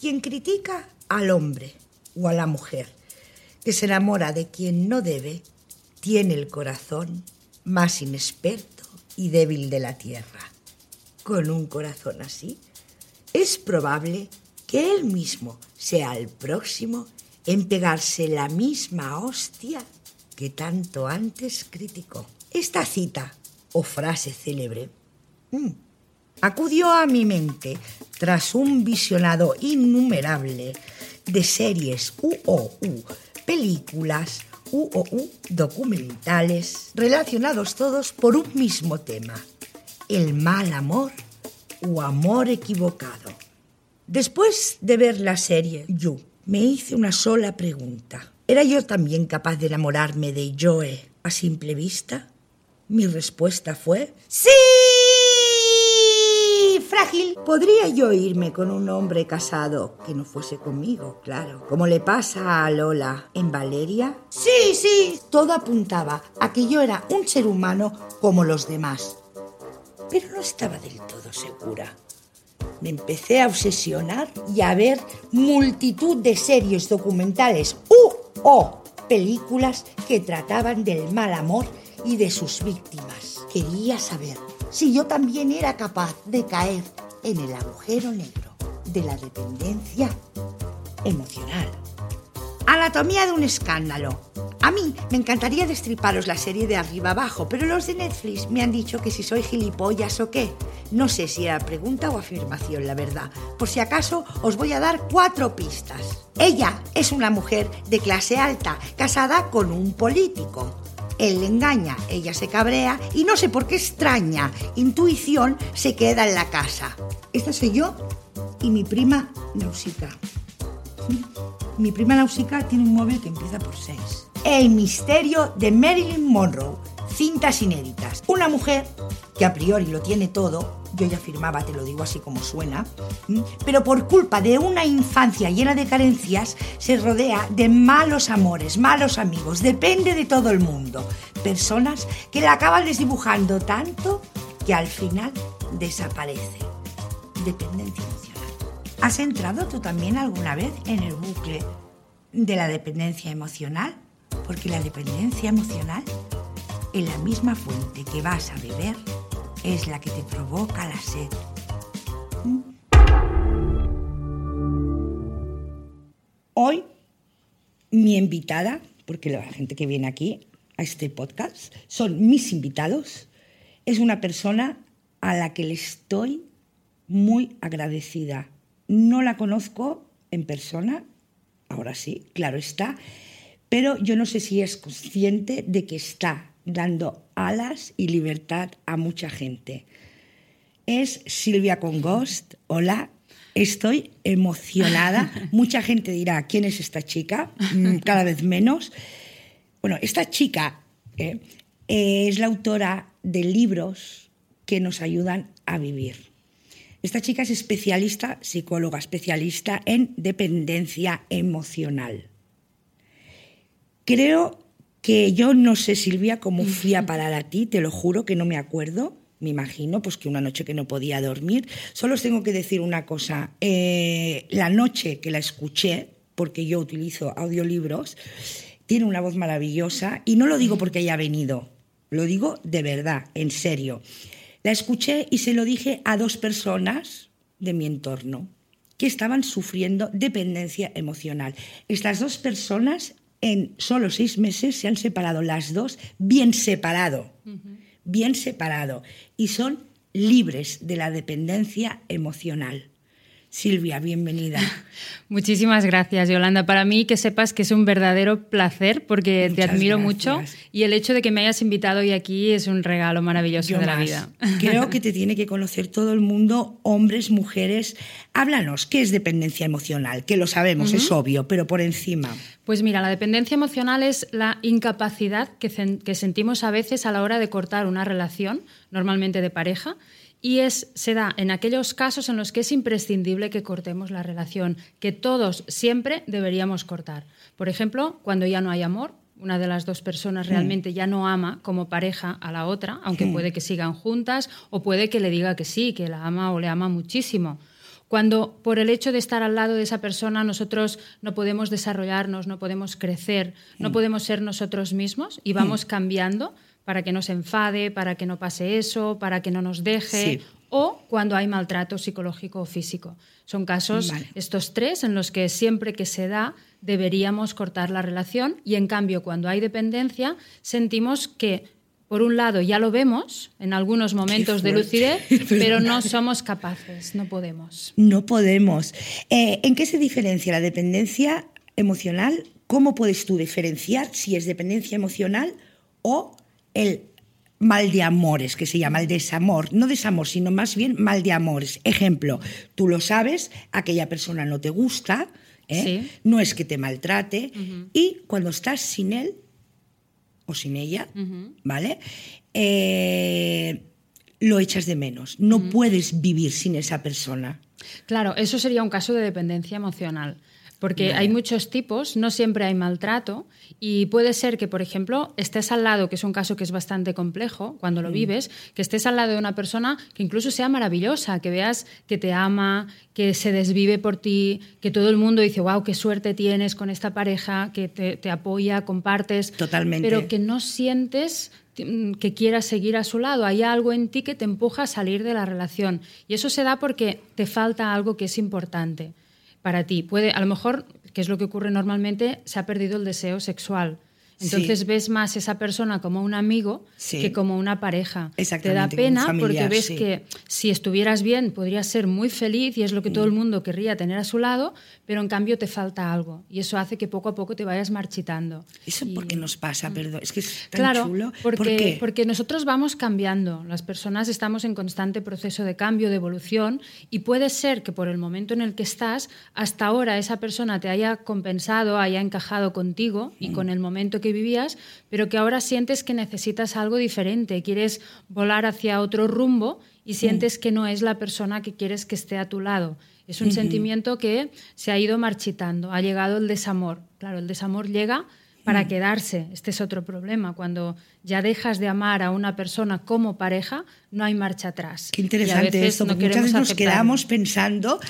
Quien critica al hombre o a la mujer que se enamora de quien no debe, tiene el corazón más inexperto y débil de la tierra. Con un corazón así, es probable que él mismo sea el próximo en pegarse la misma hostia que tanto antes criticó. Esta cita o frase célebre mm, acudió a mi mente tras un visionado innumerable de series UOU, películas UOU, documentales, relacionados todos por un mismo tema, el mal amor o amor equivocado. Después de ver la serie You, me hice una sola pregunta. ¿Era yo también capaz de enamorarme de Joe a simple vista? Mi respuesta fue ¡Sí! Frágil. ¿Podría yo irme con un hombre casado que no fuese conmigo, claro? Como le pasa a Lola en Valeria. Sí, sí. Todo apuntaba a que yo era un ser humano como los demás. Pero no estaba del todo segura. Me empecé a obsesionar y a ver multitud de series documentales u o películas que trataban del mal amor y de sus víctimas. Quería saber si yo también era capaz de caer en el agujero negro de la dependencia emocional. Anatomía de un escándalo. A mí me encantaría destriparos la serie de arriba abajo, pero los de Netflix me han dicho que si soy gilipollas o qué. No sé si era pregunta o afirmación, la verdad. Por si acaso, os voy a dar cuatro pistas. Ella es una mujer de clase alta, casada con un político. Él le engaña, ella se cabrea y no sé por qué extraña intuición se queda en la casa. Esta soy yo y mi prima Nausica. Mi prima Nausica tiene un móvil que empieza por 6. El misterio de Marilyn Monroe. Cintas inéditas. Una mujer que a priori lo tiene todo, yo ya afirmaba, te lo digo así como suena, pero por culpa de una infancia llena de carencias, se rodea de malos amores, malos amigos, depende de todo el mundo. Personas que la acaban desdibujando tanto que al final desaparece. Dependencia emocional. ¿Has entrado tú también alguna vez en el bucle de la dependencia emocional? Porque la dependencia emocional, la misma fuente que vas a beber, es la que te provoca la sed. Hoy, mi invitada, porque la gente que viene aquí a este podcast son mis invitados, es una persona a la que le estoy muy agradecida. No la conozco en persona, ahora sí, claro está, pero yo no sé si es consciente de que está dando alas y libertad a mucha gente. Es Silvia Congost. Hola, estoy emocionada. Mucha gente dirá, ¿quién es esta chica? Mm, cada vez menos. Bueno, esta chica eh, es la autora de libros que nos ayudan a vivir. Esta chica es especialista, psicóloga especialista en dependencia emocional. Creo que yo no sé, Silvia, cómo fui a parar a ti, te lo juro que no me acuerdo. Me imagino pues que una noche que no podía dormir. Solo os tengo que decir una cosa. Eh, la noche que la escuché, porque yo utilizo audiolibros, tiene una voz maravillosa y no lo digo porque haya venido, lo digo de verdad, en serio. La escuché y se lo dije a dos personas de mi entorno que estaban sufriendo dependencia emocional. Estas dos personas en solo seis meses se han separado las dos, bien separado, bien separado, y son libres de la dependencia emocional. Silvia, bienvenida. Muchísimas gracias, Yolanda. Para mí que sepas que es un verdadero placer porque te admiro mucho y el hecho de que me hayas invitado hoy aquí es un regalo maravilloso de la vida. Creo que te tiene que conocer todo el mundo, hombres, mujeres. Háblanos, ¿qué es dependencia emocional? Que lo sabemos, es obvio, pero por encima. Pues mira, la dependencia emocional es la incapacidad que, que sentimos a veces a la hora de cortar una relación, normalmente de pareja, y es, se da en aquellos casos en los que es imprescindible que cortemos la relación, que todos siempre deberíamos cortar. Por ejemplo, cuando ya no hay amor, una de las dos personas realmente ya no ama como pareja a la otra, aunque puede que sigan juntas o puede que le diga que sí, que la ama o le ama muchísimo. Cuando por el hecho de estar al lado de esa persona nosotros no podemos desarrollarnos, no podemos crecer, no mm. podemos ser nosotros mismos y vamos cambiando para que no se enfade, para que no pase eso, para que no nos deje, o cuando hay maltrato psicológico o físico. Son casos, estos tres, en los que siempre que se da deberíamos cortar la relación y en cambio cuando hay dependencia sentimos que por un lado ya lo vemos en algunos momentos de lucidez, pero no somos capaces, no podemos. No podemos. Eh, ¿En qué se diferencia la dependencia emocional? ¿Cómo puedes tú diferenciar si es dependencia emocional o el mal de amores, que se llama el desamor, no desamor, sino más bien mal de amores. Ejemplo, tú lo sabes, aquella persona no te gusta, ¿eh? no es que te maltrate, y cuando estás sin él o sin ella, ¿vale? Eh, lo echas de menos, no puedes vivir sin esa persona. Claro, eso sería un caso de dependencia emocional. Porque hay muchos tipos, no siempre hay maltrato y puede ser que, por ejemplo, estés al lado, que es un caso que es bastante complejo cuando lo mm. vives, que estés al lado de una persona que incluso sea maravillosa, que veas que te ama, que se desvive por ti, que todo el mundo dice, wow, qué suerte tienes con esta pareja, que te, te apoya, compartes. Totalmente. Pero que no sientes que quieras seguir a su lado. Hay algo en ti que te empuja a salir de la relación. Y eso se da porque te falta algo que es importante para ti. Puede, a lo mejor, que es lo que ocurre normalmente, se ha perdido el deseo sexual. Entonces ves más esa persona como un amigo que como una pareja. Te da pena porque ves que si estuvieras bien podrías ser muy feliz y es lo que todo el mm. mundo querría tener a su lado, pero en cambio te falta algo y eso hace que poco a poco te vayas marchitando. ¿Eso por qué nos pasa? Mm. Perdón, es que es tan claro, chulo. Porque, porque nosotros vamos cambiando, las personas estamos en constante proceso de cambio, de evolución y puede ser que por el momento en el que estás, hasta ahora esa persona te haya compensado, haya encajado contigo y mm. con el momento que vivías, pero que ahora sientes que necesitas algo diferente, quieres volar hacia otro rumbo y sientes que no es la persona que quieres que esté a tu lado. Es un sentimiento que se ha ido marchitando, ha llegado el desamor. Claro, el desamor llega para mm. quedarse. Este es otro problema. Cuando ya dejas de amar a una persona como pareja, no hay marcha atrás. Qué interesante esto, porque muchas veces nos quedamos pensando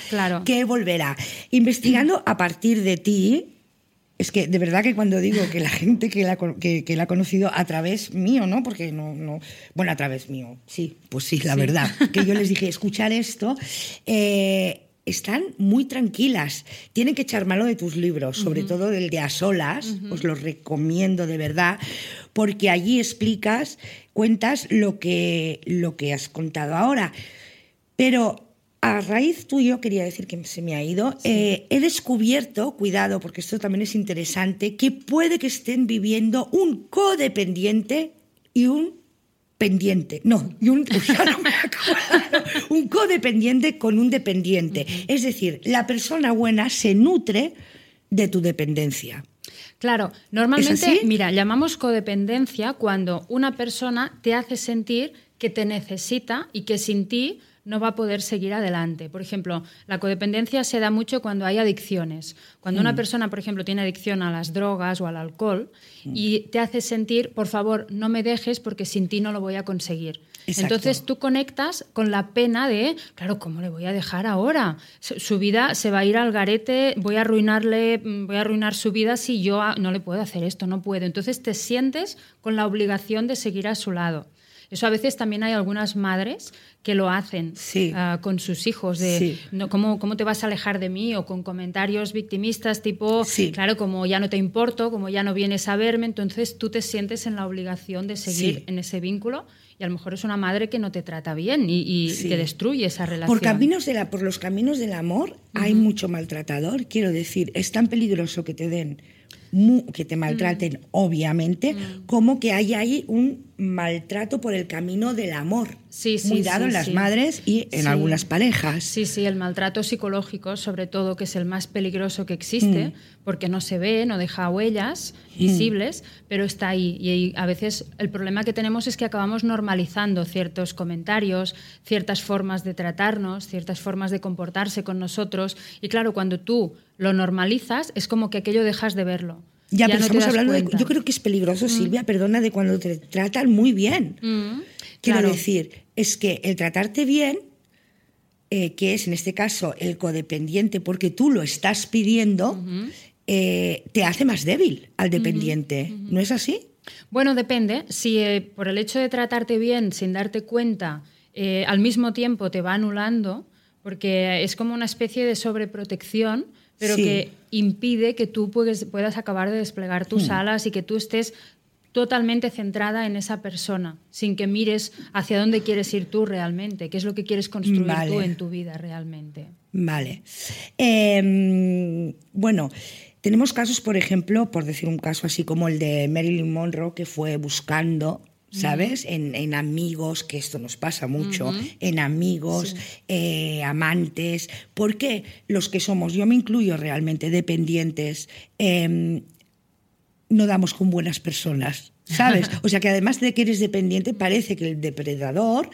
que volverá. Investigando a partir de ti, es que de verdad que cuando digo que la gente que la, que, la ha conocido a través mío, ¿no? Porque no, no, bueno, a través mío, sí, pues sí, la verdad, que yo les dije, escuchar esto, eh, están muy tranquilas. Tienen que echar mano de tus libros, sobre todo del de A Solas, os los recomiendo de verdad, porque allí explicas, cuentas lo que, lo que has contado ahora. Pero a raíz tuyo, quería decir que se me ha ido, eh, he descubierto, cuidado, porque esto también es interesante, que puede que estén viviendo un codependiente y un pendiente. No, y un, un codependiente con un dependiente. Es decir, la persona buena se nutre de tu dependencia. Claro, normalmente, mira, llamamos codependencia cuando una persona te hace sentir que te necesita y que sin ti no va a poder seguir adelante. Por ejemplo, la codependencia se da mucho cuando hay adicciones. Cuando una mm. persona, por ejemplo, tiene adicción a las drogas o al alcohol mm. y te hace sentir, por favor, no me dejes porque sin ti no lo voy a conseguir. Entonces tú conectas con la pena de, claro, ¿cómo le voy a dejar ahora? Su vida se va a ir al garete, voy a arruinarle, mm, voy a arruinar su vida si yo no le puedo hacer esto, no puedo. Entonces te sientes con la obligación de seguir a su lado. Eso a veces también hay algunas madres que lo hacen ah, con sus hijos, de ¿cómo, ¿cómo, te vas a alejar de mí? O con comentarios victimistas tipo, claro, como ya no te importo, como ya no vienes a verme, entonces tú te sientes en la obligación de seguir en ese vínculo y a lo mejor es una madre que no te trata bien y, te destruye esa relación. Por, caminos de la, por los caminos del amor hay mucho maltratador, quiero decir, es tan peligroso que te den que te maltraten, mm. obviamente, mm. como que hay ahí un maltrato por el camino del amor. Sí, sí, muy dado en las madres y en algunas parejas. Sí, sí, el maltrato psicológico, sobre todo, que es el más peligroso que existe, mm. porque no se ve, no deja huellas visibles, pero está ahí. Y a veces el problema que tenemos es que acabamos normalizando ciertos comentarios, ciertas formas de tratarnos, ciertas formas de comportarse con nosotros. Y claro, cuando tú lo normalizas, es como que aquello dejas de verlo. Ya, pero estamos hablando de, Yo creo que es peligroso, mm. Silvia, perdona, de cuando te tratan muy bien. Mm, Quiero decir, es que el tratarte bien eh, que es en este caso el codependiente, porque tú lo estás pidiendo, eh, te hace más débil al dependiente. ¿No es así? Bueno, depende. Si eh, por el hecho de tratarte bien sin darte cuenta, al mismo tiempo te va anulando, porque es como una especie de sobreprotección, pero que impide que tú puedas acabar de desplegar tus hmm. alas y que tú estés totalmente centrada en esa persona, sin que mires hacia dónde quieres ir tú realmente, qué es lo que quieres construir tú en tu vida realmente. Vale. Em, bueno, tenemos casos, por ejemplo, por decir un caso así como el de Marilyn Monroe, que fue buscando ¿sabes? en, amigos, que esto nos pasa mucho, en amigos, eh, amantes, porque los que somos, yo me incluyo realmente, dependientes, em, no damos con buenas personas, ¿sabes? O sea que además de que eres dependiente, parece que el depredador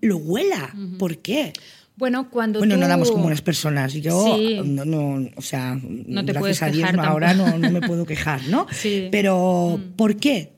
lo huela. ¿Por qué? Bueno, cuando bueno, no damos con buenas personas. Yo, no, no, o sea, no te gracias a Dios, ahora no, me puedo quejar, ¿no? Pero, mm. ¿por qué?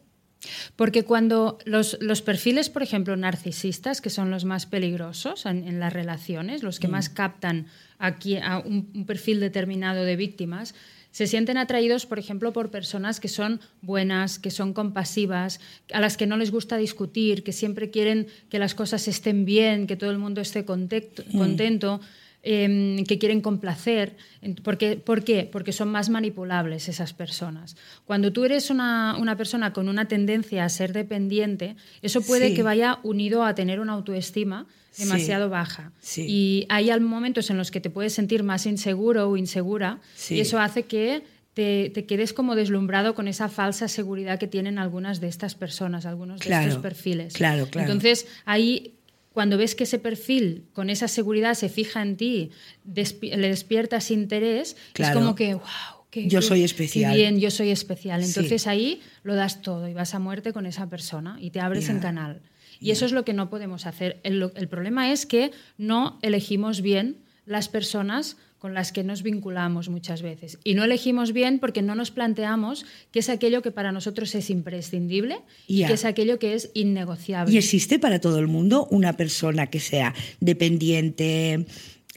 Porque cuando los, los, perfiles, por ejemplo, narcisistas, que son los más peligrosos en, las relaciones, los que mm. más captan aquí a un perfil determinado de víctimas, se sienten atraídos, por ejemplo, por personas que son buenas, que son compasivas, a las que no les gusta discutir, que siempre quieren que las cosas estén bien, que todo el mundo esté mm. contento. Em, que quieren complacer. Porque, ¿Por qué? Porque son más manipulables esas personas. Cuando tú eres una, persona con una tendencia a ser dependiente, eso puede que vaya unido a tener una autoestima demasiado baja. Y hay momentos en los que te puedes sentir más inseguro o insegura y eso hace que te, quedes como deslumbrado con esa falsa seguridad que tienen algunas de estas personas, algunos de estos perfiles. Claro, claro. Entonces, ahí cuando ves que ese perfil con esa seguridad se fija en ti, le despiertas interés, es como que, wow, que, yo soy especial. bien, yo soy especial. Entonces ahí lo das todo y vas a muerte con esa persona y te abres en canal. Y eso es lo que no podemos hacer. El, el problema es que no elegimos bien las personas con las que nos vinculamos muchas veces. Y no elegimos bien porque no nos planteamos qué es aquello que para nosotros es imprescindible y qué es aquello que es innegociable. ¿Y existe para todo el mundo una persona que sea dependiente,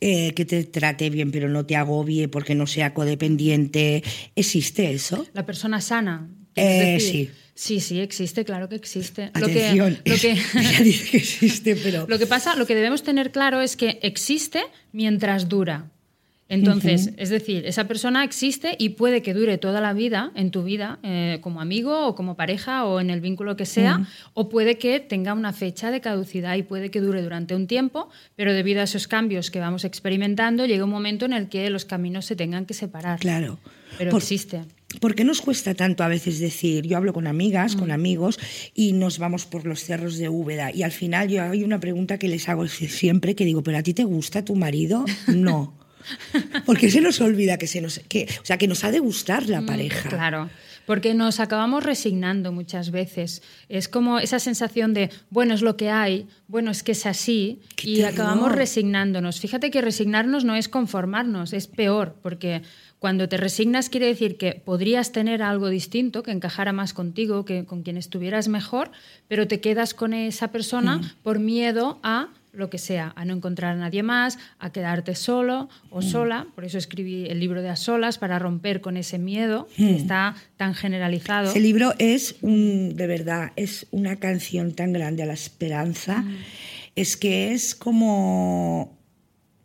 eh, que te trate bien pero no te agobie porque no sea codependiente? ¿Existe eso? La persona sana. Eh, sí. Sí, sí, existe, claro que existe. Atención, lo que, ella dice que existe, pero... Lo que pasa, lo que debemos tener claro es que existe mientras dura. Entonces, es decir, esa persona existe y puede que dure toda la vida en tu vida, eh, como amigo o como pareja o en el vínculo que sea, o puede que tenga una fecha de caducidad y puede que dure durante un tiempo, pero debido a esos cambios que vamos experimentando, llega un momento en el que los caminos se tengan que separar. Claro. Pero existe. ¿Por qué nos cuesta tanto a veces decir, yo hablo con amigas, con mm. amigos, y nos vamos por los cerros de Úbeda? Y al final yo hay una pregunta que les hago siempre, que digo, ¿pero a ti te gusta tu marido? No. Porque se nos olvida que se nos, que, o sea, que nos ha de gustar la mm, pareja. Claro. Porque nos acabamos resignando muchas veces. Es como esa sensación de, bueno, es lo que hay, bueno, es que es así, y acabamos resignándonos. Fíjate que resignarnos no es conformarnos, es peor, porque cuando te resignas quiere decir que podrías tener algo distinto, que encajara más contigo, que con quien estuvieras mejor, pero te quedas con esa persona mm. por miedo a lo que sea, a no encontrar a nadie más, a quedarte solo o mm. sola. Por eso escribí el libro de A Solas, para romper con ese miedo que mm. está tan generalizado. Ese libro es, un, de verdad, es una canción tan grande a la esperanza. Es que es como...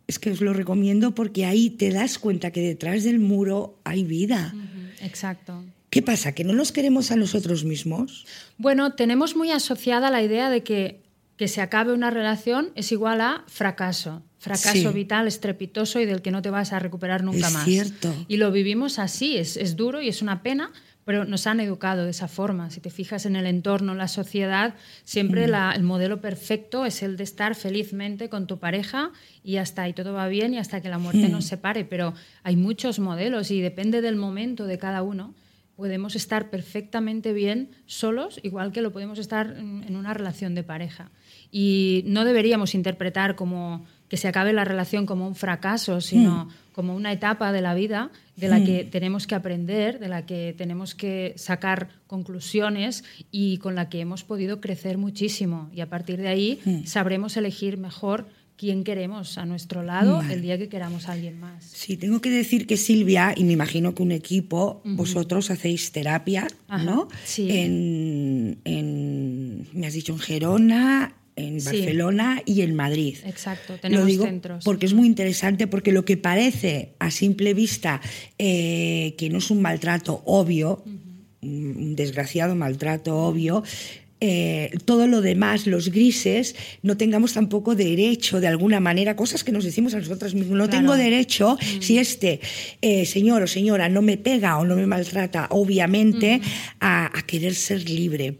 Es que os lo recomiendo porque ahí te das cuenta que detrás del muro hay vida. Exacto. ¿Qué pasa? ¿Que no nos queremos a nosotros mismos? Bueno, tenemos muy asociada la idea de que que se acabe una relación es igual a fracaso. Fracaso vital estrepitoso y del que no te vas a recuperar nunca es más. Cierto. Y lo vivimos así, es, es, duro y es una pena, pero nos han educado de esa forma. Si te fijas en el entorno, en la sociedad, siempre mm. el modelo perfecto es el de estar felizmente con tu pareja y hasta ahí todo va bien y hasta que la muerte mm. nos separe. Pero hay muchos modelos y depende del momento de cada uno podemos estar perfectamente bien solos, igual que lo podemos estar en una relación de pareja. Y no deberíamos interpretar como que se acabe la relación como un fracaso, sino hmm. como una etapa de la vida de la que hmm. tenemos que aprender, de la que tenemos que sacar conclusiones y con la que hemos podido crecer muchísimo. Y a partir de ahí hmm. sabremos elegir mejor quién queremos a nuestro lado el día que queramos a alguien más. Sí, tengo que decir que Silvia, y me imagino que un equipo, vosotros hacéis terapia, ¿no? Sí. En, me has dicho, en Gerona, en Barcelona y en Madrid. Exacto, tenemos lo digo centros. Porque es muy interesante, porque lo que parece a simple vista eh, que no es un maltrato obvio, un desgraciado maltrato obvio, eh, todo lo demás, los grises, no tengamos tampoco derecho, de alguna manera, cosas que nos decimos a nosotros mismos. No tengo derecho, mm. si este eh, señor o señora no me pega o no me maltrata, obviamente, a, querer ser libre.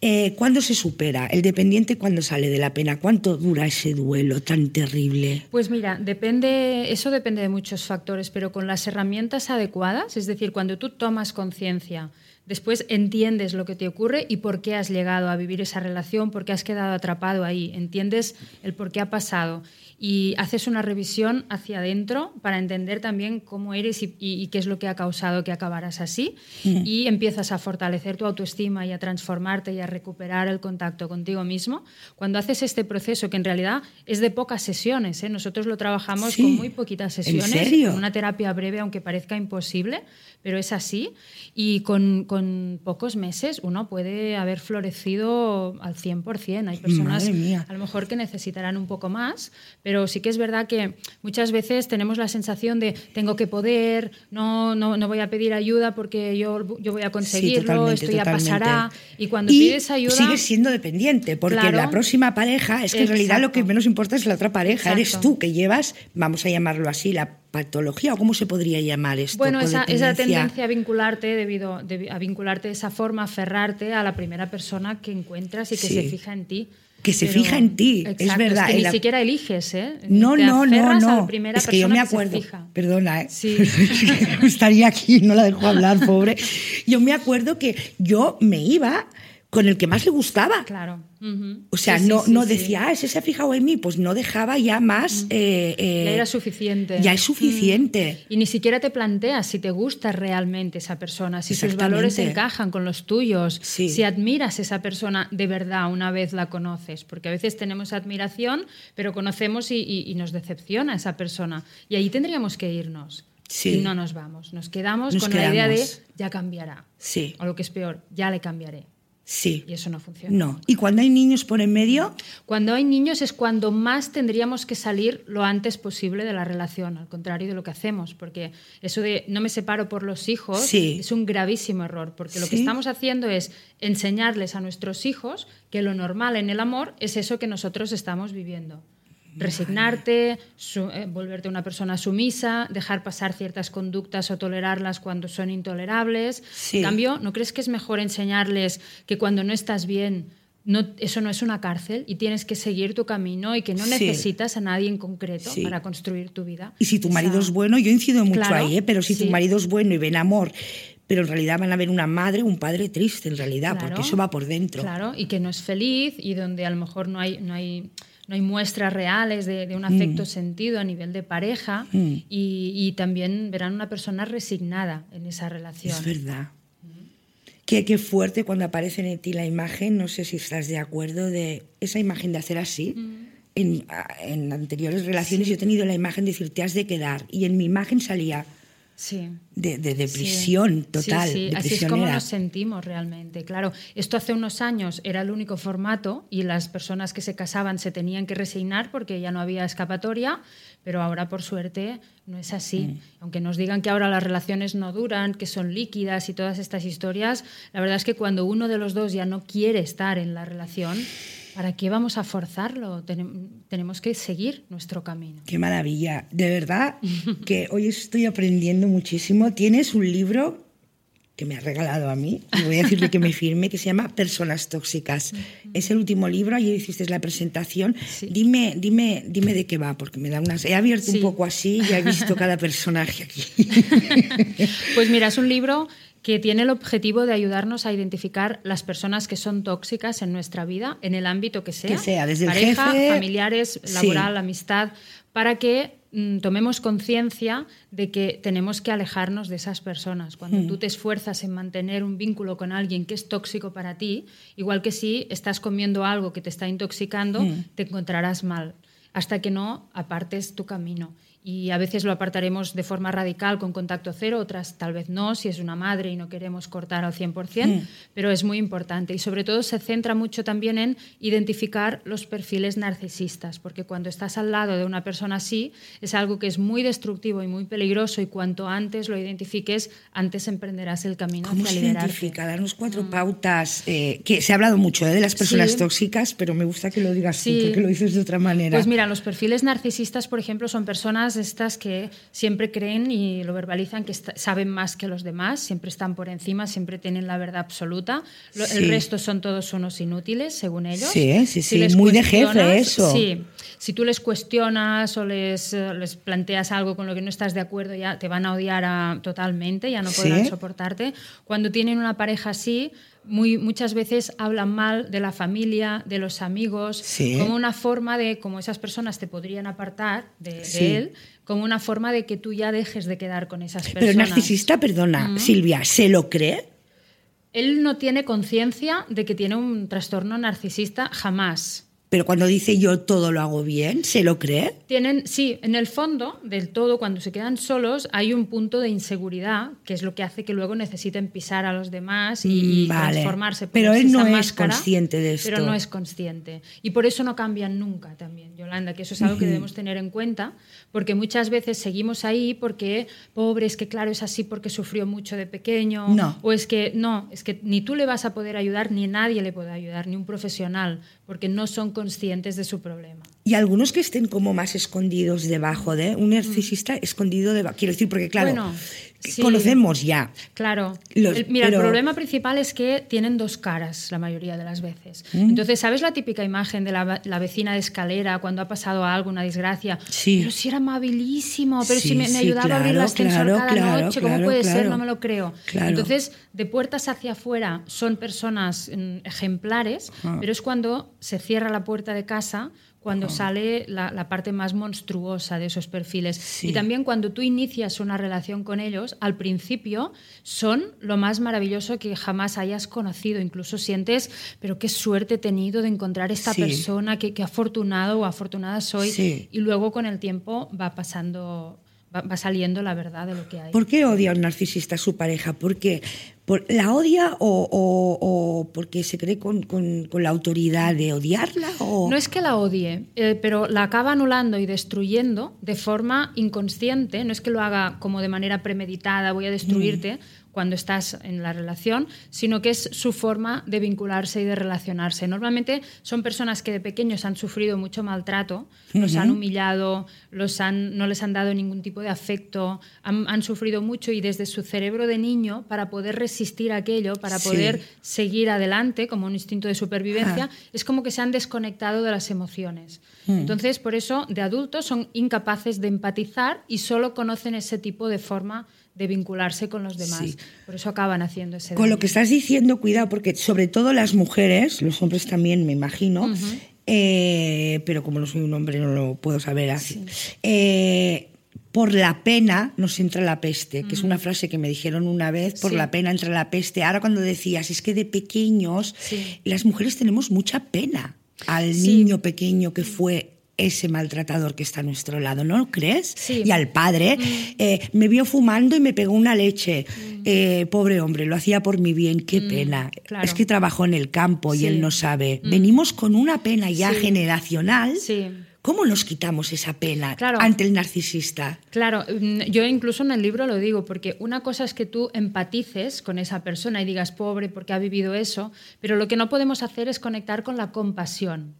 Eh, ¿Cuándo se supera? ¿El dependiente cuándo sale de la pena? ¿Cuánto dura ese duelo tan terrible? Pues mira, depende, eso depende de muchos factores, pero con las herramientas adecuadas, es decir, cuando tú tomas conciencia Después entiendes lo que te ocurre y por qué has llegado a vivir esa relación, por qué has quedado atrapado ahí, entiendes el por qué ha pasado y haces una revisión hacia adentro para entender también cómo eres y, qué es lo que ha causado que acabaras así mm. y empiezas a fortalecer tu autoestima y a transformarte y a recuperar el contacto contigo mismo. Cuando haces este proceso, que en realidad es de pocas sesiones, ¿eh? nosotros lo trabajamos con muy poquitas sesiones, ¿En una terapia breve aunque parezca imposible, pero es así y con, con pocos meses uno puede haber florecido al 100%. Hay personas a lo mejor que necesitarán un poco más, pero sí que es verdad que muchas veces tenemos la sensación de tengo que poder, no, no, no voy a pedir ayuda porque yo, yo voy a conseguirlo, esto ya pasará. Y cuando pides ayuda... Sigues siendo dependiente, porque la próxima pareja, es que en realidad lo que menos importa es la otra pareja, eres tú que llevas, vamos a llamarlo así, la patología o cómo se podría llamar esto. Bueno, esa, esa, tendencia a vincularte debido a vincularte de esa forma, aferrarte a la primera persona que encuentras y que se fija en ti que se fija en ti, es verdad. Es que ni siquiera eliges, ¿eh? No, no, no, no. es que yo me acuerdo, perdona, ¿eh? Sí. estaría aquí, no la dejo hablar, pobre. Yo me acuerdo que yo me iba con el que más le gustaba. Claro. O sea, no, no decía, ah, ese se ha fijado en mí, pues no dejaba ya más. Eh, eh, ya era suficiente. Ya es suficiente. Y ni siquiera te planteas si te gusta realmente esa persona, si sus valores encajan con los tuyos, si admiras a esa persona de verdad una vez la conoces. Porque a veces tenemos admiración, pero conocemos y, nos decepciona esa persona. Y ahí tendríamos que irnos. Y no nos vamos. Nos quedamos con la idea de ya cambiará. Sí. O lo que es peor, ya le cambiaré. Sí. Y eso no funciona. No. ¿Y cuando hay niños por en medio? Cuando hay niños es cuando más tendríamos que salir lo antes posible de la relación, al contrario de lo que hacemos, porque eso de no me separo por los hijos es un gravísimo error, porque lo que estamos haciendo es enseñarles a nuestros hijos que lo normal en el amor es eso que nosotros estamos viviendo resignarte, eh, volverte una persona sumisa, dejar pasar ciertas conductas o tolerarlas cuando son intolerables. En cambio, ¿no crees que es mejor enseñarles que cuando no estás bien, no, eso no es una cárcel y tienes que seguir tu camino y que no necesitas a nadie en concreto para construir tu vida? Y si tu marido es bueno, yo incido mucho ahí, ¿eh? pero si tu marido es bueno y ven amor pero en realidad van a ver una madre o un padre triste en realidad, porque eso va por dentro. Claro, y que no es feliz y donde a lo mejor no hay, no hay no hay muestras reales de, un afecto mm. sentido a nivel de pareja mm. y, también verán una persona resignada en esa relación. Es verdad. Qué, qué, fuerte cuando aparece en ti la imagen, no sé si estás de acuerdo, de esa imagen de hacer así. Mm. En, en, anteriores relaciones yo he tenido la imagen de decir, te has de quedar. Y en mi imagen salía sí. de, de depresión total. Sí, Así es como nos sentimos realmente. Claro, esto hace unos años era el único formato y las personas que se casaban se tenían que resignar porque ya no había escapatoria, pero ahora por suerte no es así. Aunque nos digan que ahora las relaciones no duran, que son líquidas y todas estas historias, la verdad es que cuando uno de los dos ya no quiere estar en la relación, ¿Para qué vamos a forzarlo? tenemos que seguir nuestro camino. Qué maravilla. De verdad que hoy estoy aprendiendo muchísimo. Tienes un libro que me ha regalado a mí, y voy a decirle que me firme, que se llama Personas Tóxicas. Es el último libro, ayer hiciste la presentación. Dime, dime, dime de qué va, porque me da unas... He abierto un poco así y he visto cada personaje aquí. pues mira, es un libro que tiene el objetivo de ayudarnos a identificar las personas que son tóxicas en nuestra vida, en el ámbito que sea, sea desde pareja, el familiares, laboral, amistad, para que mm, tomemos conciencia de que tenemos que alejarnos de esas personas. Cuando mm. tú te esfuerzas en mantener un vínculo con alguien que es tóxico para ti, igual que si estás comiendo algo que te está intoxicando, mm. te encontrarás mal. hasta que no apartes tu camino y a veces lo apartaremos de forma radical con contacto cero, otras tal vez no, si es una madre y no queremos cortar al 100%, mm. pero es muy importante y sobre todo se centra mucho también en identificar los perfiles narcisistas, porque cuando estás al lado de una persona así es algo que es muy destructivo y muy peligroso y cuanto antes lo identifiques, antes emprenderás el camino ¿Cómo hacia se identifica? Darnos cuatro mm. pautas, eh, que se ha hablado mucho eh, de las personas tóxicas, pero me gusta que lo digas tú, porque lo dices de otra manera. Pues mira, los perfiles narcisistas, por ejemplo, son personas estas que siempre creen y lo verbalizan que saben más que los demás, siempre están por encima, siempre tienen la verdad absoluta. El resto son todos unos inútiles, según ellos. Sí, sí, sí, muy de jefe eso. Sí, si tú les cuestionas o les, les, planteas algo con lo que no estás de acuerdo, ya te van a odiar totalmente, ya no podrán soportarte. Cuando tienen una pareja así, muy, muchas veces hablan mal de la familia, de los amigos, como una forma de, como esas personas te podrían apartar de, él, como una forma de que tú ya dejes de quedar con esas personas. Pero el narcisista, perdona, Silvia, ¿se lo cree? Él no tiene conciencia de que tiene un trastorno narcisista jamás. Pero cuando dice yo todo lo hago bien, ¿se lo cree? Tienen, sí, en el fondo, del todo, cuando se quedan solos, hay un punto de inseguridad, que es lo que hace que luego necesiten pisar a los demás y, mm, transformarse. Pero él no es consciente de esto. Pero no es consciente. Y por eso no cambian nunca también, Yolanda, que eso es algo que debemos tener en cuenta, porque muchas veces seguimos ahí porque, pobre, es que claro, es así porque sufrió mucho de pequeño. No. O es que no, es que ni tú le vas a poder ayudar, ni nadie le puede ayudar, ni un profesional, porque no son conscientes de su problema. Y algunos que estén como más escondidos debajo de un narcisista escondido debajo. Quiero decir, porque claro, conocemos ya. Claro. mira, el problema principal es que tienen dos caras la mayoría de las veces. ¿Mm? Entonces, ¿sabes la típica imagen de la, vecina de escalera cuando ha pasado algo, una desgracia? Sí. Pero si era amabilísimo, pero si me, ayudaba a abrir el ascensor cada noche, ¿cómo puede ser? No me lo creo. Entonces, de puertas hacia afuera son personas mm, ejemplares, ah. pero es cuando se cierra la puerta de casa cuando sale la, parte más monstruosa de esos perfiles. Y también cuando tú inicias una relación con ellos, al principio son lo más maravilloso que jamás hayas conocido. Incluso sientes, pero qué suerte he tenido de encontrar esta persona, qué, afortunado o afortunada soy. Y luego con el tiempo va pasando va, saliendo la verdad de lo que hay. ¿Por qué odia un narcisista a su pareja? Porque ¿La odia o, porque se cree con, la autoridad de odiarla? O... No es que la odie, eh, pero la acaba anulando y destruyendo de forma inconsciente. No es que lo haga como de manera premeditada, voy a destruirte, mm cuando estás en la relación, sino que es su forma de vincularse y de relacionarse. Normalmente son personas que de pequeños han sufrido mucho maltrato, los han humillado, los han, no les han dado ningún tipo de afecto, han, sufrido mucho y desde su cerebro de niño, para poder resistir aquello, para poder seguir adelante como un instinto de supervivencia, es como que se han desconectado de las emociones. Mm. Entonces, por eso, de adultos son incapaces de empatizar y solo conocen ese tipo de forma de vincularse con los demás. Por eso acaban haciendo ese Con lo que estás diciendo, cuidado, porque sobre todo las mujeres, los hombres también, me imagino, eh, pero como no soy un hombre no lo puedo saber así. Eh, por la pena nos entra la peste, que es una frase que me dijeron una vez, por la pena entra la peste. Ahora cuando decías, es que de pequeños las mujeres tenemos mucha pena al niño pequeño que fue ese maltratador que está a nuestro lado, ¿no lo crees? Y al padre, mm. eh, me vio fumando y me pegó una leche. Mm. Eh, pobre hombre, lo hacía por mi bien, qué mm, pena. Es que trabajó en el campo y él no sabe. Venimos con una pena ya generacional. ¿Cómo nos quitamos esa pena ante el narcisista? Claro, yo incluso en el libro lo digo, porque una cosa es que tú empatices con esa persona y digas, pobre, porque ha vivido eso, pero lo que no podemos hacer es conectar con la compasión.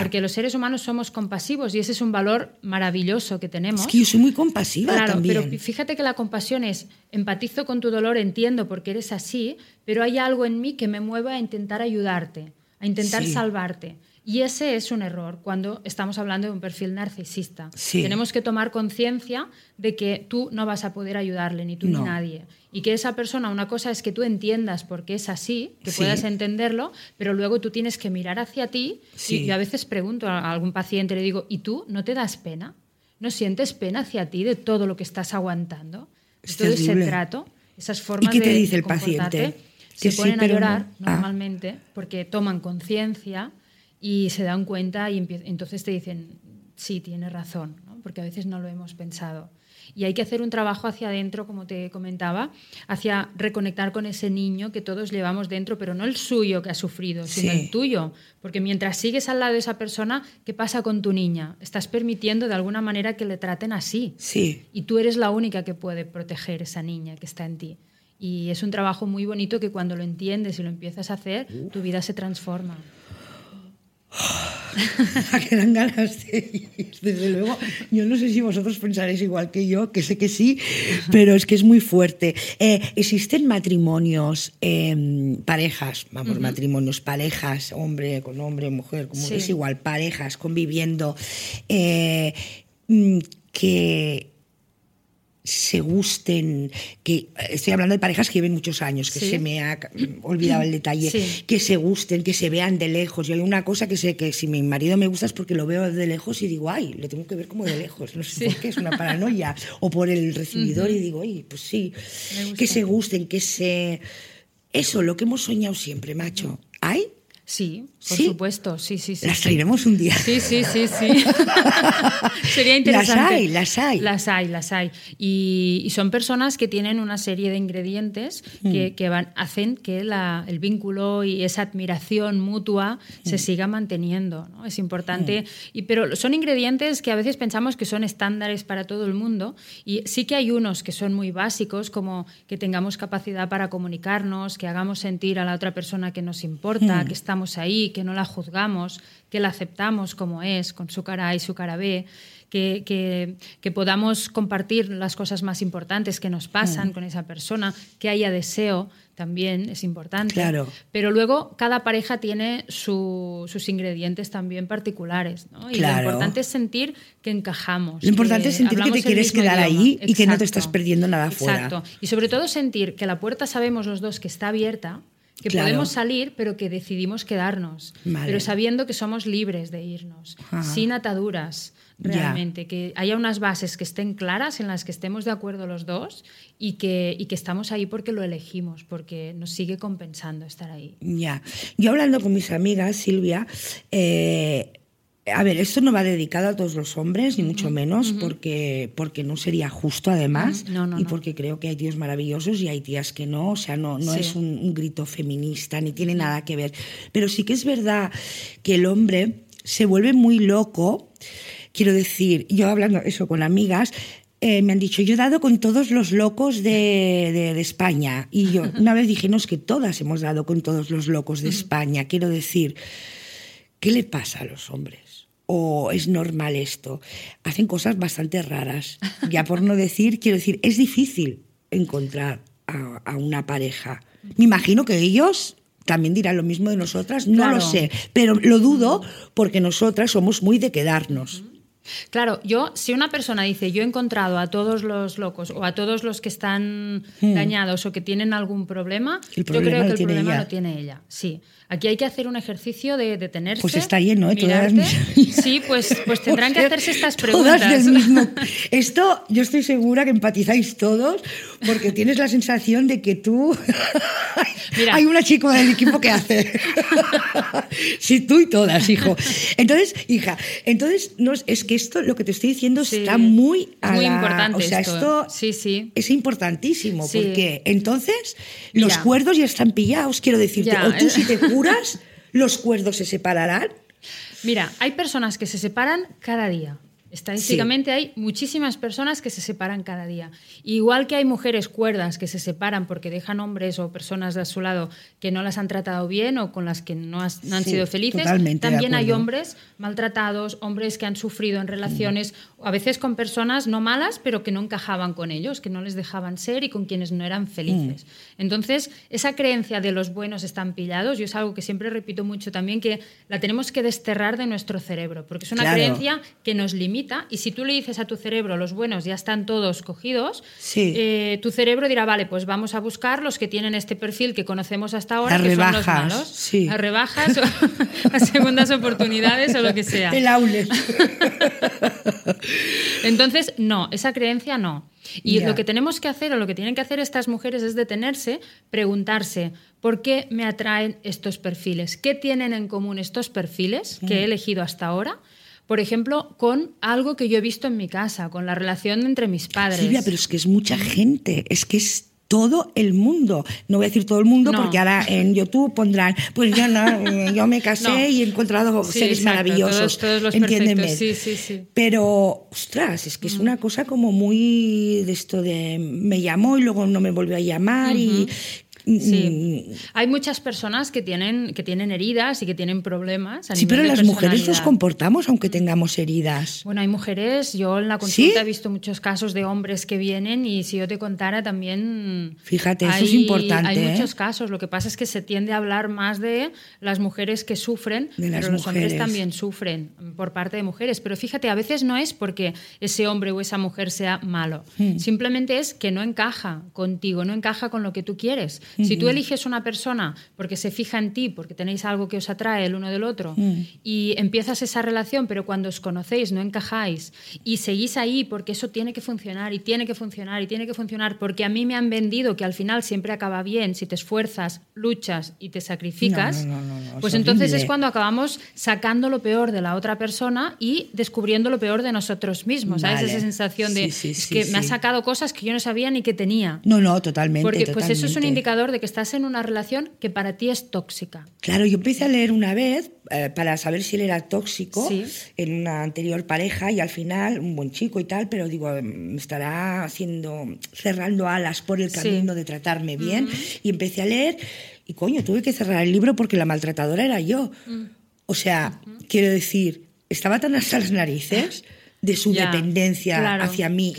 Porque los seres humanos somos compasivos y ese es un valor maravilloso que tenemos. Es que yo soy muy compasiva claro, Pero fíjate que la compasión es empatizo con tu dolor, entiendo porque eres así, pero hay algo en mí que me mueve a intentar ayudarte, a intentar salvarte. Y ese es un error cuando estamos hablando de un perfil narcisista. Tenemos que tomar conciencia de que tú no vas a poder ayudarle, ni tú ni nadie. Y que esa persona, una cosa es que tú entiendas por qué es así, que puedas entenderlo, pero luego tú tienes que mirar hacia ti. Y yo a veces pregunto a algún paciente, le digo, ¿y tú no te das pena? ¿No sientes pena hacia ti de todo lo que estás aguantando? De todo ese trato, esas formas ¿Y qué te dice el paciente? Se ponen a llorar ah. normalmente porque toman conciencia y se dan cuenta y entonces te dicen, sí, tiene razón, ¿no? porque a veces no lo hemos pensado. Y hay que hacer un trabajo hacia adentro, como te comentaba, hacia reconectar con ese niño que todos llevamos dentro, pero no el suyo que ha sufrido, sino el tuyo. Porque mientras sigues al lado de esa persona, ¿qué pasa con tu niña? Estás permitiendo de alguna manera que le traten así. Sí. Y tú eres la única que puede proteger esa niña que está en ti. Y es un trabajo muy bonito que cuando lo entiendes y lo empiezas a hacer, tu vida se transforma. que dan ganas de ir. Desde luego, yo no sé si vosotros pensaréis igual que yo, que sé que sí, pero es que es muy fuerte. Eh, existen matrimonios, eh, parejas, vamos, matrimonios, parejas, hombre con hombre, mujer, como es igual, parejas conviviendo, eh, mm, que se gusten, que estoy hablando de parejas que lleven muchos años, que se me ha olvidado el detalle, que se gusten, que se vean de lejos. Y hay una cosa que sé que si mi marido me gusta es porque lo veo de lejos y digo, ay, le tengo que ver como de lejos, no sé por qué, es una paranoia. O por el recibidor y digo, ay, pues sí, que se gusten, que se... Eso, lo que hemos soñado siempre, macho. ¿Hay? Sí, por supuesto, sí, sí, sí. Las traeremos un día. Sí, sí, sí, sí. Sería interesante. Las hay, las hay. Las hay, las hay. Y, son personas que tienen una serie de ingredientes que, mm. van, hacen que el vínculo y esa admiración mutua se mm. siga manteniendo. ¿no? Es importante. Mm. Y, pero son ingredientes que a veces pensamos que son estándares para todo el mundo. Y sí que hay unos que son muy básicos, como que tengamos capacidad para comunicarnos, que hagamos sentir a la otra persona que nos importa, que estamos ahí, que no la juzgamos, que la aceptamos como es, con su cara A y su cara B, que, que, podamos compartir las cosas más importantes que nos pasan mm. con esa persona, que haya deseo también es importante. Claro. Pero luego cada pareja tiene sus ingredientes también particulares. ¿no? Y lo importante es sentir que encajamos. Lo importante es sentir que te quieres quedar ahí y que no te estás perdiendo nada fuera. Exacto. Y sobre todo sentir que la puerta sabemos los dos que está abierta que podemos salir, pero que decidimos quedarnos, pero sabiendo que somos libres de irnos, sin ataduras realmente, que haya unas bases que estén claras, en las que estemos de acuerdo los dos y que, y que estamos ahí porque lo elegimos, porque nos sigue compensando estar ahí. Ya, yo hablando con mis amigas, Silvia, eh, a ver, esto no va dedicado a todos los hombres, ni mucho menos, porque, porque no sería justo además, y porque creo que hay tíos maravillosos y hay tías que no, o sea, no, no es un, grito feminista, ni tiene nada que ver. Pero sí que es verdad que el hombre se vuelve muy loco, quiero decir, yo hablando eso con amigas, eh, me han dicho, yo he dado con todos los locos de, de, España. Y yo una vez dije, no, es que todas hemos dado con todos los locos de España. Quiero decir, ¿qué le pasa a los hombres? O es normal esto. Hacen cosas bastante raras. Ya por no decir, quiero decir, es difícil encontrar a, una pareja. Me imagino que ellos también dirán lo mismo de nosotras, no lo sé, pero lo dudo porque nosotras somos muy de quedarnos. Claro, yo, si una persona dice yo he encontrado a todos los locos o a todos los que están hmm. dañados o que tienen algún problema, yo creo que el problema lo tiene ella. Sí. Aquí hay que hacer un ejercicio de detenerse. Pues está lleno, ¿eh? Todas Sí, pues, pues tendrán que hacerse estas preguntas. Todas del mismo. Esto yo estoy segura que empatizáis todos porque tienes la sensación de que tú... Hay una chica del equipo que hace. sí, tú y todas, hijo. Entonces, hija, entonces no, es que esto, lo que te estoy diciendo, está muy... muy importante. O sea, esto, sí, sí. es importantísimo porque entonces los cuerdos ya están pillados, quiero decirte. O tú si te los cuerdos se separarán. Mira, hay personas que se separan cada día. Estadísticamente hay muchísimas personas que se separan cada día. Igual que hay mujeres cuerdas que se separan porque dejan hombres o personas de su lado que no las han tratado bien o con las que no, han sido felices, también hay hombres maltratados, hombres que han sufrido en relaciones, a veces con personas no malas, pero que no encajaban con ellos, que no les dejaban ser y con quienes no eran felices. Mm. Entonces, esa creencia de los buenos están pillados, yo es algo que siempre repito mucho también, que la tenemos que desterrar de nuestro cerebro, porque es una creencia que nos limita y si tú le dices a tu cerebro, los buenos ya están todos cogidos, eh, tu cerebro dirá, vale, pues vamos a buscar los que tienen este perfil que conocemos hasta ahora, que son los malos, a rebajas, a segundas oportunidades o lo que sea. El aule. Entonces, no, esa creencia no. Y lo que tenemos que hacer o lo que tienen que hacer estas mujeres es detenerse, preguntarse, ¿por qué me atraen estos perfiles? ¿Qué tienen en común estos perfiles que he elegido hasta ahora? Por ejemplo, con algo que yo he visto en mi casa, con la relación entre mis padres. Silvia, pero es que es mucha gente, es que es todo el mundo. No voy a decir todo el mundo porque ahora en YouTube pondrán, pues yo no, yo me casé y he encontrado seres maravillosos. Todos, los Entiéndeme. Sí, sí, sí. Pero, ostras, es que es una cosa como muy de esto de me llamó y luego no me volvió a llamar y Sí. Hay muchas personas que tienen, que tienen heridas y que tienen problemas. sí, pero las mujeres nos comportamos aunque tengamos heridas. Bueno, hay mujeres, yo en la consulta he visto muchos casos de hombres que vienen y si yo te contara también. Fíjate, eso es importante. Hay ¿eh? muchos casos. Lo que pasa es que se tiende a hablar más de las mujeres que sufren, pero los hombres también sufren por parte de mujeres. Pero fíjate, a veces no es porque ese hombre o esa mujer sea malo. Hmm. Simplemente es que no encaja contigo, no encaja con lo que tú quieres. Si tú eliges una persona porque se fija en ti, porque tenéis algo que os atrae el uno del otro, mm. y empiezas esa relación, pero cuando os conocéis no encajáis y seguís ahí porque eso tiene que funcionar y tiene que funcionar y tiene que funcionar, porque a mí me han vendido que al final siempre acaba bien si te esfuerzas, luchas y te sacrificas, pues entonces es cuando acabamos sacando lo peor de la otra persona y descubriendo lo peor de nosotros mismos. ¿Sabes? Esa sensación de que me ha sacado cosas que yo no sabía ni que tenía. No, no, totalmente. Porque pues eso es un indicador de que estás en una relación que para ti es tóxica. Claro, yo empecé a leer una vez eh, para saber si él era tóxico en una anterior pareja y al final, un buen chico y tal, pero digo, me estará haciendo, cerrando alas por el camino de tratarme bien. Y empecé a leer y coño, tuve que cerrar el libro porque la maltratadora era yo. Mm. O sea, quiero decir, estaba tan hasta las narices de su dependencia hacia mí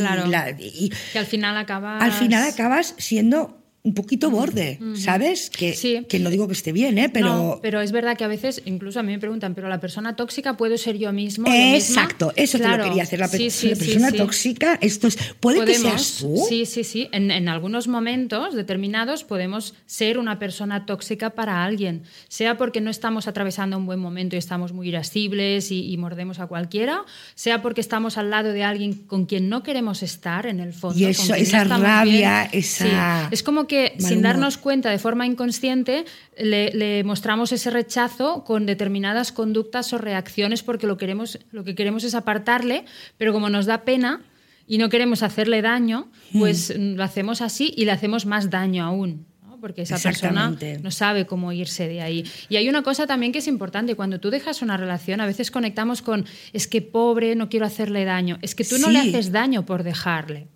y, que al final acabas al final acabas siendo un poquito borde, ¿sabes? Que, que no digo que esté bien, ¿eh? Pero... pero es verdad que a veces, incluso a mí me preguntan, ¿pero la persona tóxica puede ser yo mismo? Exacto, eso te lo quería hacer. La, persona tóxica, esto es... ¿Puede que seas tú? Sí, sí, sí. En, en, algunos momentos determinados podemos ser una persona tóxica para alguien, sea porque no estamos atravesando un buen momento y estamos muy irascibles y, mordemos a cualquiera, sea porque estamos al lado de alguien con quien no queremos estar en el fondo. Y eso, esa rabia, esa... Es como que sin darnos cuenta de forma inconsciente le, mostramos ese rechazo con determinadas conductas o reacciones porque lo, queremos, lo que queremos es apartarle, pero como nos da pena y no queremos hacerle daño, pues hmm. lo hacemos así y le hacemos más daño aún porque esa persona no sabe cómo irse de ahí. Y hay una cosa también que es importante, cuando tú dejas una relación, a veces conectamos con, es que pobre, no quiero hacerle daño, es que tú no le haces daño por dejarle.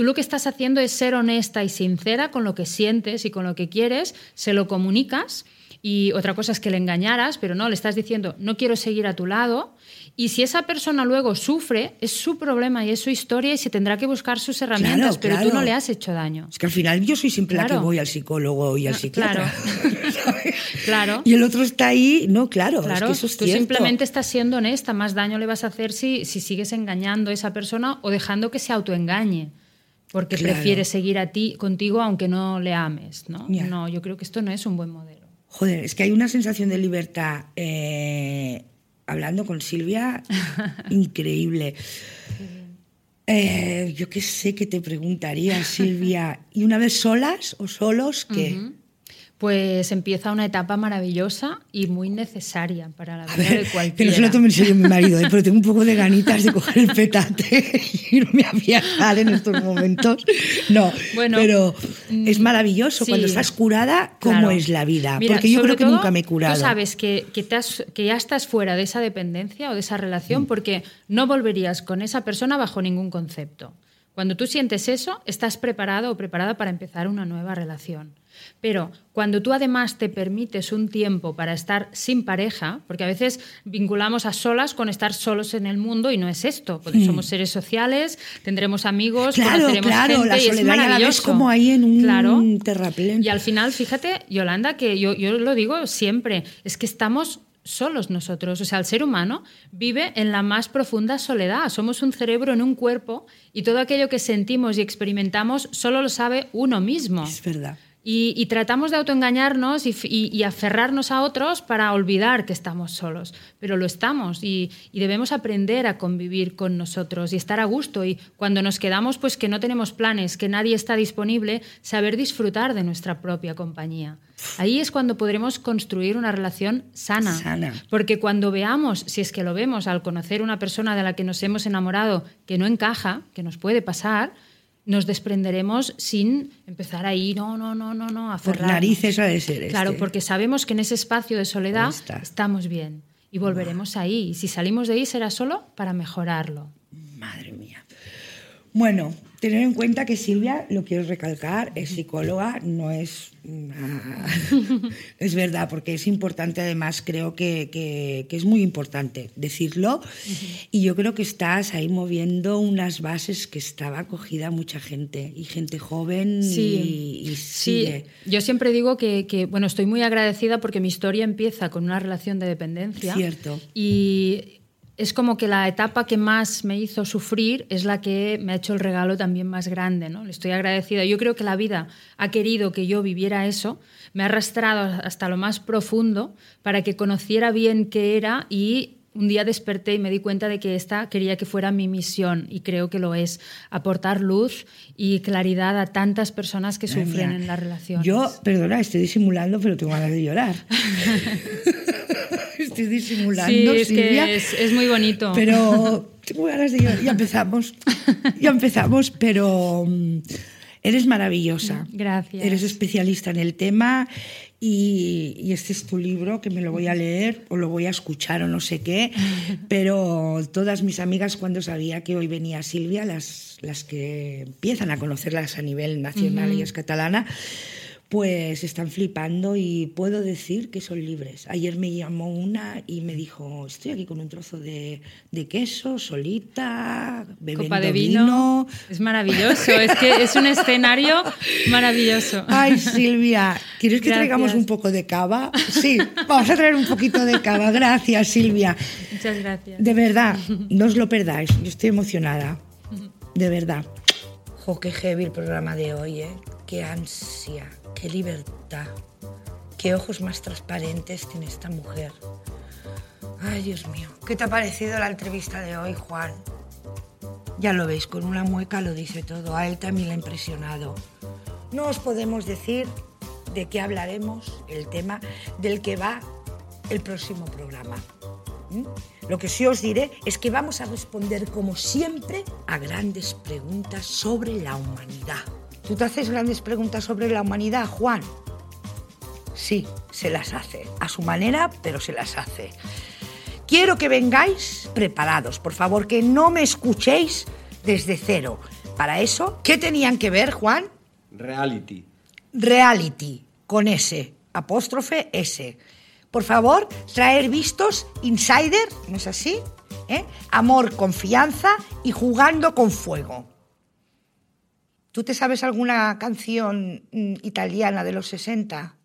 Tú lo que estás haciendo es ser honesta y sincera con lo que sientes y con lo que quieres, se lo comunicas y otra cosa es que le engañaras, pero no, le estás diciendo, no quiero seguir a tu lado. Y si esa persona luego sufre, es su problema y es su historia y se tendrá que buscar sus herramientas, pero tú no le has hecho daño. Es que al final yo soy siempre la que voy al psicólogo y al psiquiatra. Claro. Y el otro está ahí, no, claro. claro. Es que eso tú simplemente estás siendo honesta, más daño le vas a hacer si, si sigues engañando a esa persona o dejando que se autoengañe porque prefiere seguir a ti contigo aunque no le ames, ¿no? No, yo creo que esto no es un buen modelo. Joder, es que hay una sensación de libertad eh, hablando con Silvia increíble. Eh, yo qué sé que te preguntaría, Silvia. ¿Y una vez solas o solos qué? Pues empieza una etapa maravillosa y muy necesaria para la vida de cualquiera. Que no se lo tome en serio mi marido, ¿eh? pero tengo un poco de ganitas de coger el petate y irme a viajar en estos momentos. No, bueno, pero es mm, maravilloso cuando estás curada, cómo es la vida. porque yo creo que nunca me he curado. Tú sabes que, que, que, ya estás fuera de esa dependencia o de esa relación mm. porque no volverías con esa persona bajo ningún concepto. Cuando tú sientes eso, estás preparado o preparada para empezar una nueva relación. Pero cuando tú además te permites un tiempo para estar sin pareja, porque a veces vinculamos a solas con estar solos en el mundo y no es esto, porque hmm. somos seres sociales, tendremos amigos, claro, claro, la soledad y es como ahí en un terraplén. Y al final, fíjate, Yolanda, que yo, yo lo digo siempre, es que estamos solos nosotros. O sea, el ser humano vive en la más profunda soledad. Somos un cerebro en un cuerpo y todo aquello que sentimos y experimentamos solo lo sabe uno mismo. Es verdad. Y, tratamos de autoengañarnos y, aferrarnos a otros para olvidar que estamos solos, pero lo estamos y, debemos aprender a convivir con nosotros y estar a gusto y cuando nos quedamos pues que no tenemos planes, que nadie está disponible, saber disfrutar de nuestra propia compañía. Ahí es cuando podremos construir una relación sana. sana. Porque cuando veamos, si es que lo vemos al conocer una persona de la que nos hemos enamorado que no encaja, que nos puede pasar, nos desprenderemos sin empezar ahí, no, no, no, no, no, a Por narices ha de ser Claro, este. porque sabemos que en ese espacio de soledad estamos bien y volveremos ahí. Y si salimos de ahí será solo para mejorarlo. Madre mía. Bueno, tener en cuenta que Silvia, lo quiero recalcar, es psicóloga, no es... es verdad, porque es importante, además, creo que, es muy importante decirlo. Y yo creo que estás ahí moviendo unas bases que estaba acogida mucha gente, y gente joven sí, y, Sí, yo siempre digo que, que, bueno, estoy muy agradecida porque mi historia empieza con una relación de dependencia. Cierto. Y es como que la etapa que más me hizo sufrir es la que me ha hecho el regalo también más grande, ¿no? Le estoy agradecida. Yo creo que la vida ha querido que yo viviera eso, me ha arrastrado hasta lo más profundo para que conociera bien qué era y un día desperté y me di cuenta de que esta quería que fuera mi misión y creo que lo es, aportar luz y claridad a tantas personas que sufren en la relación. Yo, perdona, estoy disimulando, pero tengo ganas de llorar. estoy disimulando. Sí, es es, muy bonito. Pero tengo ganas de llorar. Ya empezamos. Ya empezamos, pero mm, eres maravillosa. Gracias. Eres especialista en el tema y, este es tu libro que me lo voy a leer o lo voy a escuchar o no sé qué. Pero todas mis amigas, cuando sabía que hoy venía Silvia, las, las que empiezan a conocerlas a nivel nacional y es catalana, pues están flipando y puedo decir que son libres. Ayer me llamó una y me dijo, estoy aquí con un trozo de, queso, solita, bebiendo Copa de vino. Es maravilloso, es que es un escenario maravilloso. Ay, Silvia, ¿quieres que traigamos un poco de cava? Sí, vamos a traer un poquito de cava. Gracias, Silvia. Muchas gracias. De verdad, no os lo perdáis, yo estoy emocionada. De verdad. Jo, qué heavy el programa de hoy, ¿eh? Qué ansia qué libertad, qué ojos más transparentes tiene esta mujer. Ay, Dios mío, ¿qué te ha parecido la entrevista de hoy, Juan? Ya lo veis, con una mueca lo dice todo. A él también le ha impresionado. No os podemos decir de qué hablaremos, el tema del que va el próximo programa. Lo que sí os diré es que vamos a responder, como siempre, a grandes preguntas sobre la humanidad. ¿Tú te haces grandes preguntas sobre la humanidad, Juan? Sí, se las hace. A su manera, pero se las hace. Quiero que vengáis preparados, por favor, que no me escuchéis desde cero. Para eso, ¿qué tenían que ver, Juan? Reality. Reality, con S, apóstrofe S. Por favor, traer vistos, insider, ¿no es así? ¿Eh? Amor, confianza y jugando con fuego. ¿Tú te sabes alguna canción mm, italiana de los 60?